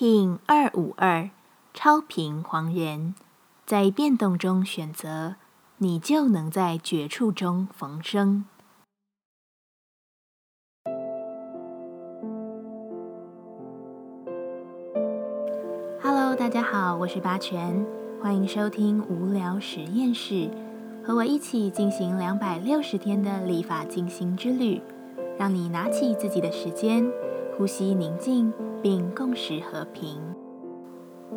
King 二五二超频黄人，在变动中选择，你就能在绝处中逢生。Hello，大家好，我是八全，欢迎收听无聊实验室，和我一起进行两百六十天的立法进行之旅，让你拿起自己的时间，呼吸宁静。并共识和平。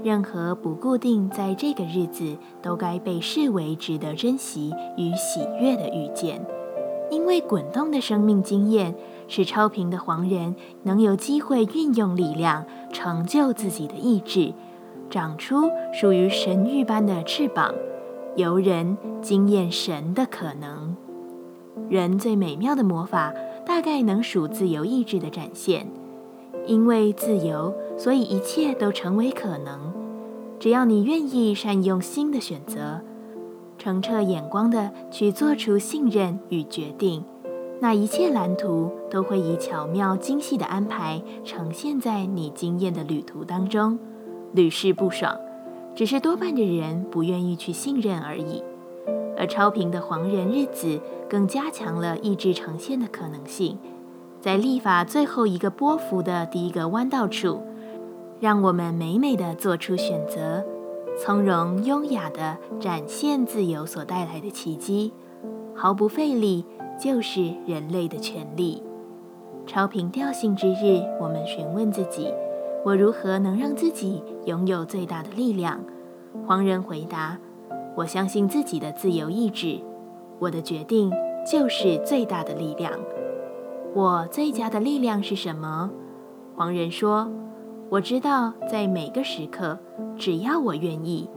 任何不固定在这个日子都该被视为值得珍惜与喜悦的遇见，因为滚动的生命经验使超频的黄人能有机会运用力量，成就自己的意志，长出属于神域般的翅膀，由人经验神的可能。人最美妙的魔法，大概能属自由意志的展现。因为自由，所以一切都成为可能。只要你愿意善用新的选择，澄澈眼光的去做出信任与决定，那一切蓝图都会以巧妙精细的安排呈现在你经验的旅途当中。屡试不爽，只是多半的人不愿意去信任而已。而超频的黄人日子更加强了意志呈现的可能性。在立法最后一个波幅的第一个弯道处，让我们美美的做出选择，从容优雅的展现自由所带来的奇迹，毫不费力，就是人类的权利。超频调性之日，我们询问自己：我如何能让自己拥有最大的力量？黄人回答：我相信自己的自由意志，我的决定就是最大的力量。我最佳的力量是什么？黄人说：“我知道，在每个时刻，只要我愿意，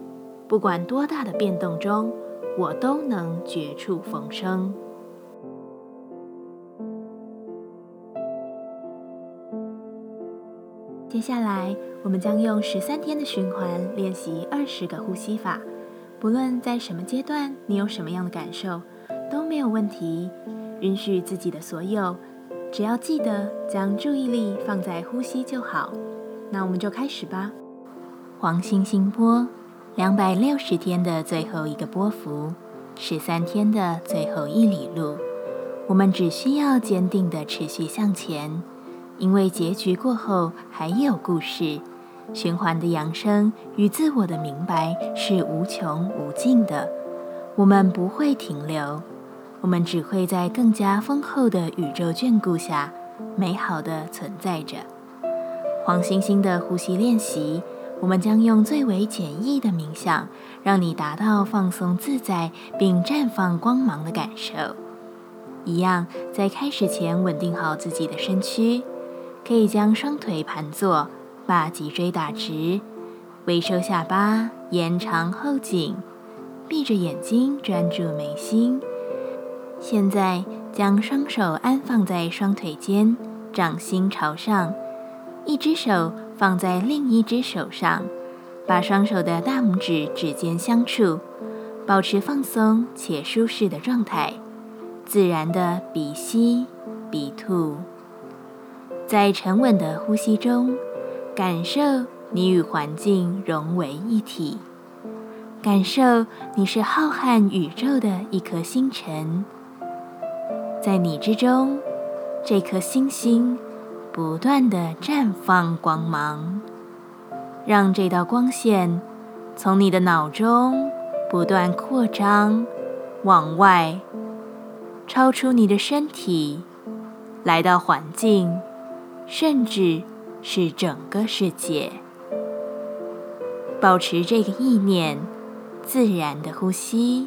不管多大的变动中，我都能绝处逢生。”接下来，我们将用十三天的循环练习二十个呼吸法。不论在什么阶段，你有什么样的感受，都没有问题。允许自己的所有。只要记得将注意力放在呼吸就好，那我们就开始吧。黄星星波，两百六十天的最后一个波幅，十三天的最后一里路，我们只需要坚定的持续向前，因为结局过后还有故事。循环的扬升与自我的明白是无穷无尽的，我们不会停留。我们只会在更加丰厚的宇宙眷顾下，美好的存在着。黄星星的呼吸练习，我们将用最为简易的冥想，让你达到放松自在并绽放光芒的感受。一样，在开始前稳定好自己的身躯，可以将双腿盘坐，把脊椎打直，微收下巴，延长后颈，闭着眼睛专注眉心。现在将双手安放在双腿间，掌心朝上，一只手放在另一只手上，把双手的大拇指指尖相触，保持放松且舒适的状态，自然的鼻吸鼻吐，在沉稳的呼吸中，感受你与环境融为一体，感受你是浩瀚宇宙的一颗星辰。在你之中，这颗星星不断的绽放光芒，让这道光线从你的脑中不断扩张，往外，超出你的身体，来到环境，甚至是整个世界。保持这个意念，自然的呼吸。